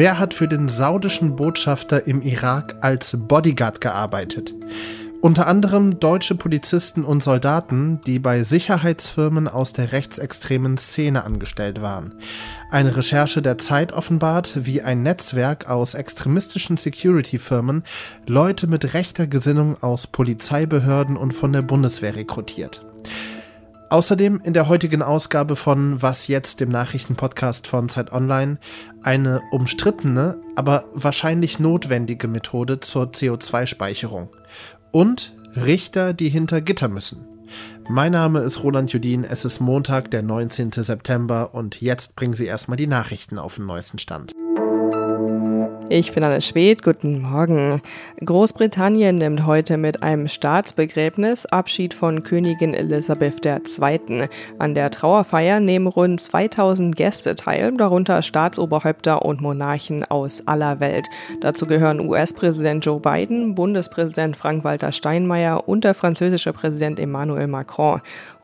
Wer hat für den saudischen Botschafter im Irak als Bodyguard gearbeitet? Unter anderem deutsche Polizisten und Soldaten, die bei Sicherheitsfirmen aus der rechtsextremen Szene angestellt waren. Eine Recherche der Zeit offenbart, wie ein Netzwerk aus extremistischen Security-Firmen Leute mit rechter Gesinnung aus Polizeibehörden und von der Bundeswehr rekrutiert. Außerdem in der heutigen Ausgabe von Was jetzt, dem Nachrichtenpodcast von Zeit Online, eine umstrittene, aber wahrscheinlich notwendige Methode zur CO2-Speicherung und Richter, die hinter Gitter müssen. Mein Name ist Roland Judin, es ist Montag, der 19. September und jetzt bringen Sie erstmal die Nachrichten auf den neuesten Stand. Ich bin Anne Schwedt, guten Morgen. Großbritannien nimmt heute mit einem Staatsbegräbnis Abschied von Königin Elisabeth II. An der Trauerfeier nehmen rund 2000 Gäste teil, darunter Staatsoberhäupter und Monarchen aus aller Welt. Dazu gehören US-Präsident Joe Biden, Bundespräsident Frank-Walter Steinmeier und der französische Präsident Emmanuel Macron.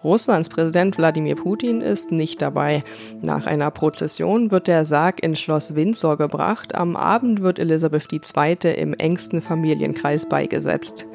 Russlands Präsident Wladimir Putin ist nicht dabei. Nach einer Prozession wird der Sarg ins Schloss Windsor gebracht. Am Abend wird Elisabeth II. im engsten Familienkreis beigesetzt.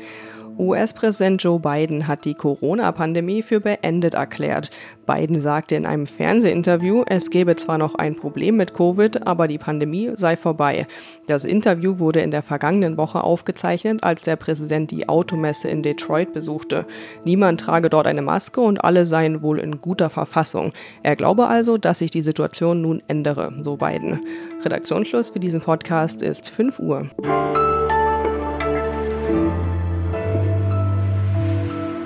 US-Präsident Joe Biden hat die Corona-Pandemie für beendet erklärt. Biden sagte in einem Fernsehinterview, es gäbe zwar noch ein Problem mit Covid, aber die Pandemie sei vorbei. Das Interview wurde in der vergangenen Woche aufgezeichnet, als der Präsident die Automesse in Detroit besuchte. Niemand trage dort eine Maske und alle seien wohl in guter Verfassung. Er glaube also, dass sich die Situation nun ändere, so Biden. Redaktionsschluss für diesen Podcast ist 5 Uhr.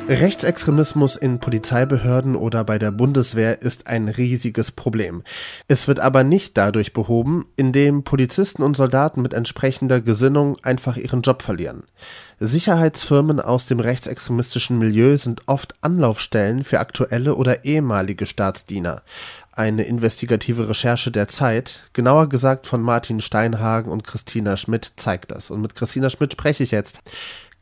Rechtsextremismus in Polizeibehörden oder bei der Bundeswehr ist ein riesiges Problem. Es wird aber nicht dadurch behoben, indem Polizisten und Soldaten mit entsprechender Gesinnung einfach ihren Job verlieren. Sicherheitsfirmen aus dem rechtsextremistischen Milieu sind oft Anlaufstellen für aktuelle oder ehemalige Staatsdiener. Eine investigative Recherche der Zeit, genauer gesagt von Martin Steinhagen und Christina Schmidt, zeigt das. Und mit Christina Schmidt spreche ich jetzt.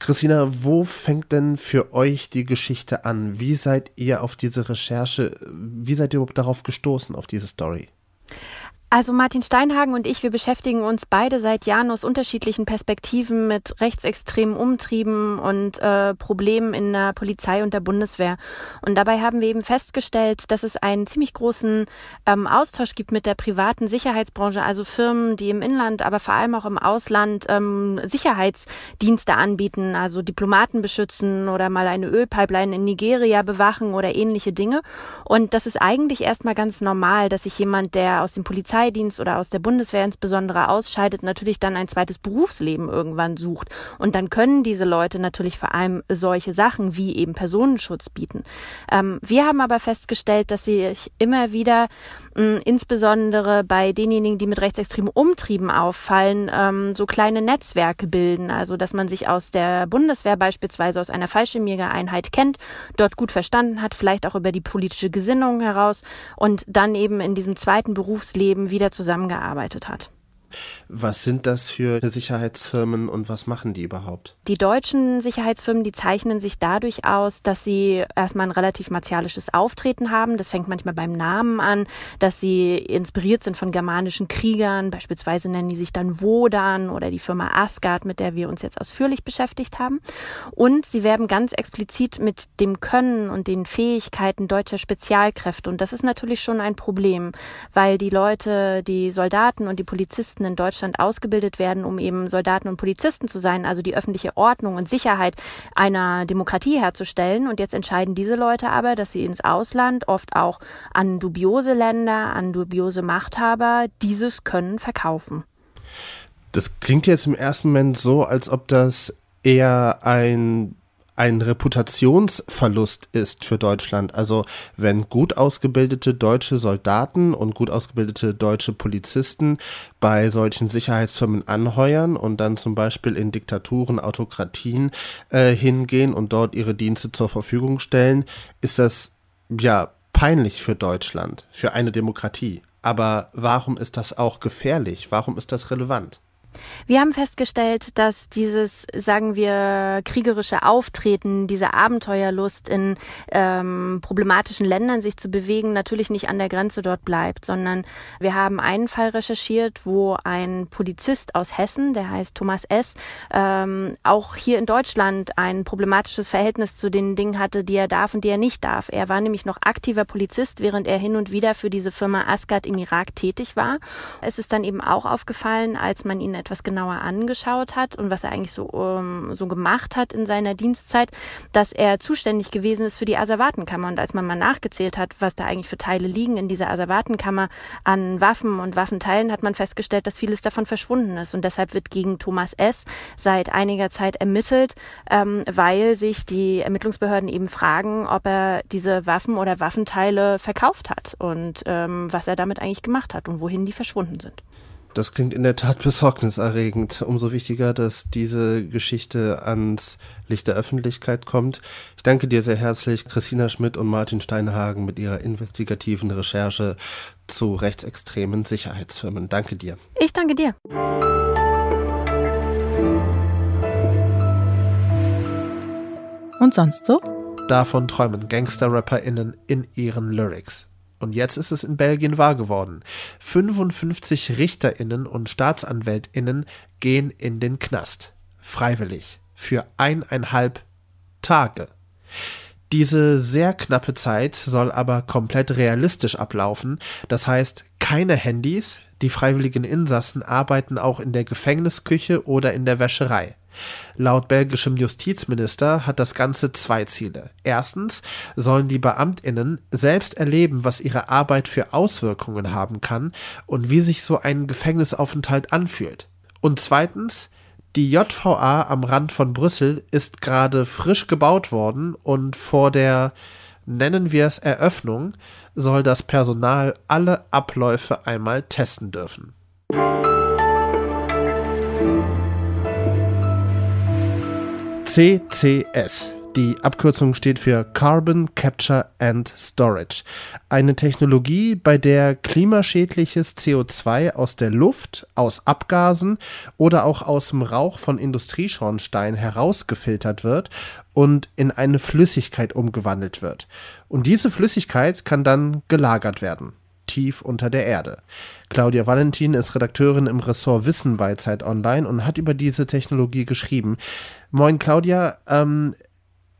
Christina, wo fängt denn für euch die Geschichte an? Wie seid ihr auf diese Recherche, wie seid ihr überhaupt darauf gestoßen, auf diese Story? Also Martin Steinhagen und ich, wir beschäftigen uns beide seit Jahren aus unterschiedlichen Perspektiven mit rechtsextremen Umtrieben und äh, Problemen in der Polizei und der Bundeswehr. Und dabei haben wir eben festgestellt, dass es einen ziemlich großen ähm, Austausch gibt mit der privaten Sicherheitsbranche, also Firmen, die im Inland, aber vor allem auch im Ausland ähm, Sicherheitsdienste anbieten, also Diplomaten beschützen oder mal eine Ölpipeline in Nigeria bewachen oder ähnliche Dinge. Und das ist eigentlich erstmal ganz normal, dass sich jemand, der aus dem Polizei Polizeidienst oder aus der Bundeswehr insbesondere ausscheidet, natürlich dann ein zweites Berufsleben irgendwann sucht. Und dann können diese Leute natürlich vor allem solche Sachen wie eben Personenschutz bieten. Ähm, wir haben aber festgestellt, dass sich immer wieder mh, insbesondere bei denjenigen, die mit rechtsextremen Umtrieben auffallen, ähm, so kleine Netzwerke bilden. Also dass man sich aus der Bundeswehr beispielsweise aus einer Fallschirmjägereinheit kennt, dort gut verstanden hat, vielleicht auch über die politische Gesinnung heraus und dann eben in diesem zweiten Berufsleben wieder zusammengearbeitet hat. Was sind das für Sicherheitsfirmen und was machen die überhaupt? Die deutschen Sicherheitsfirmen, die zeichnen sich dadurch aus, dass sie erstmal ein relativ martialisches Auftreten haben. Das fängt manchmal beim Namen an, dass sie inspiriert sind von germanischen Kriegern. Beispielsweise nennen die sich dann Wodan oder die Firma Asgard, mit der wir uns jetzt ausführlich beschäftigt haben. Und sie werben ganz explizit mit dem Können und den Fähigkeiten deutscher Spezialkräfte. Und das ist natürlich schon ein Problem, weil die Leute, die Soldaten und die Polizisten Polizisten in Deutschland ausgebildet werden, um eben Soldaten und Polizisten zu sein, also die öffentliche Ordnung und Sicherheit einer Demokratie herzustellen. Und jetzt entscheiden diese Leute aber, dass sie ins Ausland, oft auch an dubiose Länder, an dubiose Machthaber, dieses Können verkaufen. Das klingt jetzt im ersten Moment so, als ob das eher ein ein Reputationsverlust ist für Deutschland. Also wenn gut ausgebildete deutsche Soldaten und gut ausgebildete deutsche Polizisten bei solchen Sicherheitsfirmen anheuern und dann zum Beispiel in Diktaturen, Autokratien äh, hingehen und dort ihre Dienste zur Verfügung stellen, ist das ja peinlich für Deutschland, für eine Demokratie. Aber warum ist das auch gefährlich? Warum ist das relevant? Wir haben festgestellt, dass dieses, sagen wir, kriegerische Auftreten, diese Abenteuerlust in ähm, problematischen Ländern sich zu bewegen, natürlich nicht an der Grenze dort bleibt, sondern wir haben einen Fall recherchiert, wo ein Polizist aus Hessen, der heißt Thomas S., ähm, auch hier in Deutschland ein problematisches Verhältnis zu den Dingen hatte, die er darf und die er nicht darf. Er war nämlich noch aktiver Polizist, während er hin und wieder für diese Firma Asgard im Irak tätig war. Es ist dann eben auch aufgefallen, als man ihn etwas genauer angeschaut hat und was er eigentlich so, um, ähm, so gemacht hat in seiner Dienstzeit, dass er zuständig gewesen ist für die Asservatenkammer. Und als man mal nachgezählt hat, was da eigentlich für Teile liegen in dieser Asservatenkammer an Waffen und Waffenteilen, hat man festgestellt, dass vieles davon verschwunden ist. Und deshalb wird gegen Thomas S. seit einiger Zeit ermittelt, ähm, weil sich die Ermittlungsbehörden eben fragen, ob er diese Waffen oder Waffenteile verkauft hat und ähm, was er damit eigentlich gemacht hat und wohin die verschwunden sind. Das klingt in der Tat besorgniserregend. Umso wichtiger, dass diese Geschichte ans Licht der Öffentlichkeit kommt. Ich danke dir sehr herzlich, Christina Schmidt und Martin Steinhagen mit ihrer investigativen Recherche zu rechtsextremen Sicherheitsfirmen. Danke dir. Ich danke dir. Und sonst so? Davon träumen Gangster-RapperInnen in ihren Lyrics. Und jetzt ist es in Belgien wahr geworden. 55 Richterinnen und Staatsanwältinnen gehen in den Knast. Freiwillig. Für eineinhalb Tage. Diese sehr knappe Zeit soll aber komplett realistisch ablaufen. Das heißt, keine Handys. Die freiwilligen Insassen arbeiten auch in der Gefängnisküche oder in der Wäscherei. Laut belgischem Justizminister hat das Ganze zwei Ziele. Erstens sollen die Beamtinnen selbst erleben, was ihre Arbeit für Auswirkungen haben kann und wie sich so ein Gefängnisaufenthalt anfühlt. Und zweitens, die JVA am Rand von Brüssel ist gerade frisch gebaut worden und vor der, nennen wir es Eröffnung, soll das Personal alle Abläufe einmal testen dürfen. CCS. Die Abkürzung steht für Carbon Capture and Storage. Eine Technologie, bei der klimaschädliches CO2 aus der Luft, aus Abgasen oder auch aus dem Rauch von Industrieschornsteinen herausgefiltert wird und in eine Flüssigkeit umgewandelt wird. Und diese Flüssigkeit kann dann gelagert werden tief unter der Erde. Claudia Valentin ist Redakteurin im Ressort Wissen bei Zeit Online und hat über diese Technologie geschrieben. Moin Claudia, ähm,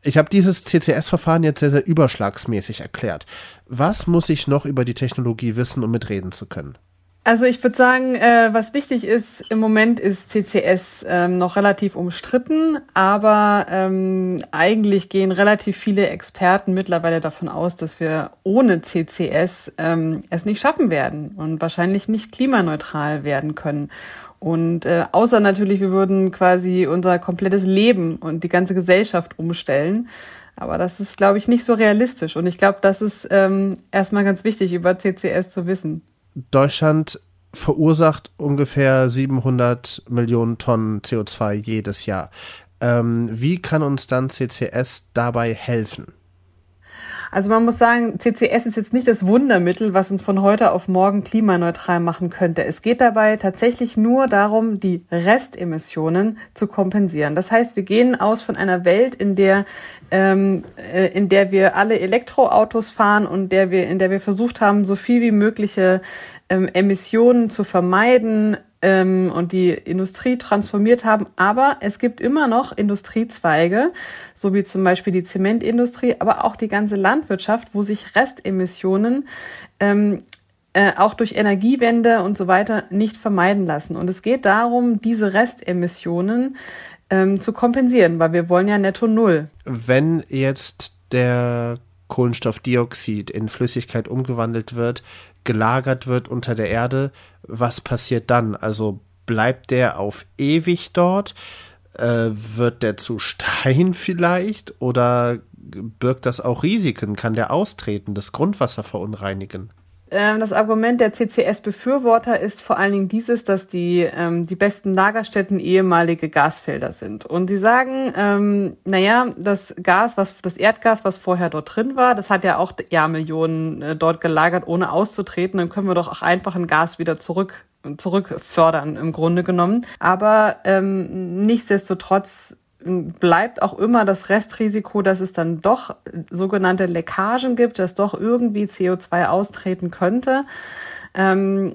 ich habe dieses CCS-Verfahren jetzt sehr, sehr überschlagsmäßig erklärt. Was muss ich noch über die Technologie wissen, um mitreden zu können? Also ich würde sagen, äh, was wichtig ist, im Moment ist CCS ähm, noch relativ umstritten, aber ähm, eigentlich gehen relativ viele Experten mittlerweile davon aus, dass wir ohne CCS ähm, es nicht schaffen werden und wahrscheinlich nicht klimaneutral werden können. Und äh, außer natürlich, wir würden quasi unser komplettes Leben und die ganze Gesellschaft umstellen. Aber das ist, glaube ich, nicht so realistisch. Und ich glaube, das ist ähm, erstmal ganz wichtig, über CCS zu wissen. Deutschland verursacht ungefähr 700 Millionen Tonnen CO2 jedes Jahr. Ähm, wie kann uns dann CCS dabei helfen? Also man muss sagen, CCS ist jetzt nicht das Wundermittel, was uns von heute auf morgen klimaneutral machen könnte. Es geht dabei tatsächlich nur darum, die Restemissionen zu kompensieren. Das heißt, wir gehen aus von einer Welt, in der ähm, äh, in der wir alle Elektroautos fahren und der wir in der wir versucht haben, so viel wie mögliche ähm, Emissionen zu vermeiden, ähm, und die Industrie transformiert haben. Aber es gibt immer noch Industriezweige, so wie zum Beispiel die Zementindustrie, aber auch die ganze Landwirtschaft, wo sich Restemissionen ähm, äh, auch durch Energiewende und so weiter nicht vermeiden lassen. Und es geht darum, diese Restemissionen ähm, zu kompensieren, weil wir wollen ja netto null. Wenn jetzt der Kohlenstoffdioxid in Flüssigkeit umgewandelt wird, gelagert wird unter der Erde, was passiert dann? Also bleibt der auf ewig dort? Äh, wird der zu Stein vielleicht? Oder birgt das auch Risiken? Kann der austreten, das Grundwasser verunreinigen? Ähm, das Argument der CCS-Befürworter ist vor allen Dingen dieses, dass die, ähm, die besten Lagerstätten ehemalige Gasfelder sind. Und sie sagen, ähm, naja, das Gas, was, das Erdgas, was vorher dort drin war, das hat ja auch Jahrmillionen äh, dort gelagert, ohne auszutreten. Dann können wir doch auch einfach ein Gas wieder zurück zurückfördern im Grunde genommen. Aber ähm, nichtsdestotrotz bleibt auch immer das Restrisiko, dass es dann doch sogenannte Leckagen gibt, dass doch irgendwie CO2 austreten könnte. Ähm,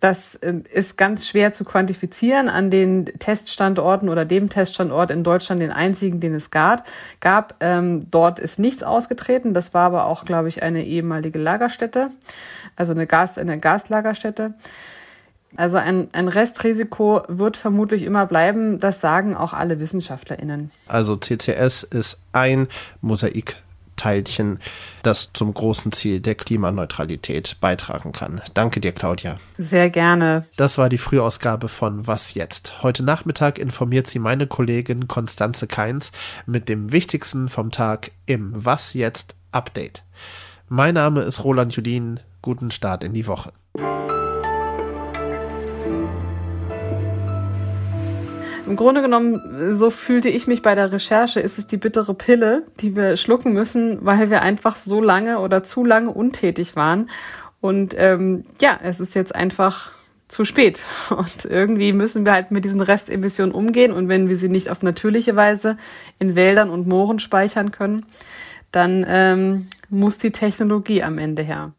das äh, ist ganz schwer zu quantifizieren an den Teststandorten oder dem Teststandort in Deutschland, den einzigen, den es gab. gab ähm, dort ist nichts ausgetreten. Das war aber auch, glaube ich, eine ehemalige Lagerstätte, also eine, Gas, eine Gaslagerstätte. Also ein, ein Restrisiko wird vermutlich immer bleiben. Das sagen auch alle WissenschaftlerInnen. Also CCS ist ein Mosaikteilchen, das zum großen Ziel der Klimaneutralität beitragen kann. Danke dir, Claudia. Sehr gerne. Das war die Frühausgabe von Was jetzt? Heute Nachmittag informiert sie meine Kollegin Konstanze Keins mit dem Wichtigsten vom Tag im Was jetzt Update. Mein Name ist Roland Judin. Guten Start in die Woche. Im Grunde genommen, so fühlte ich mich bei der Recherche, ist es die bittere Pille, die wir schlucken müssen, weil wir einfach so lange oder zu lange untätig waren. Und ähm, ja, es ist jetzt einfach zu spät. Und irgendwie müssen wir halt mit diesen Restemissionen umgehen. Und wenn wir sie nicht auf natürliche Weise in Wäldern und Mooren speichern können, dann ähm, muss die Technologie am Ende her.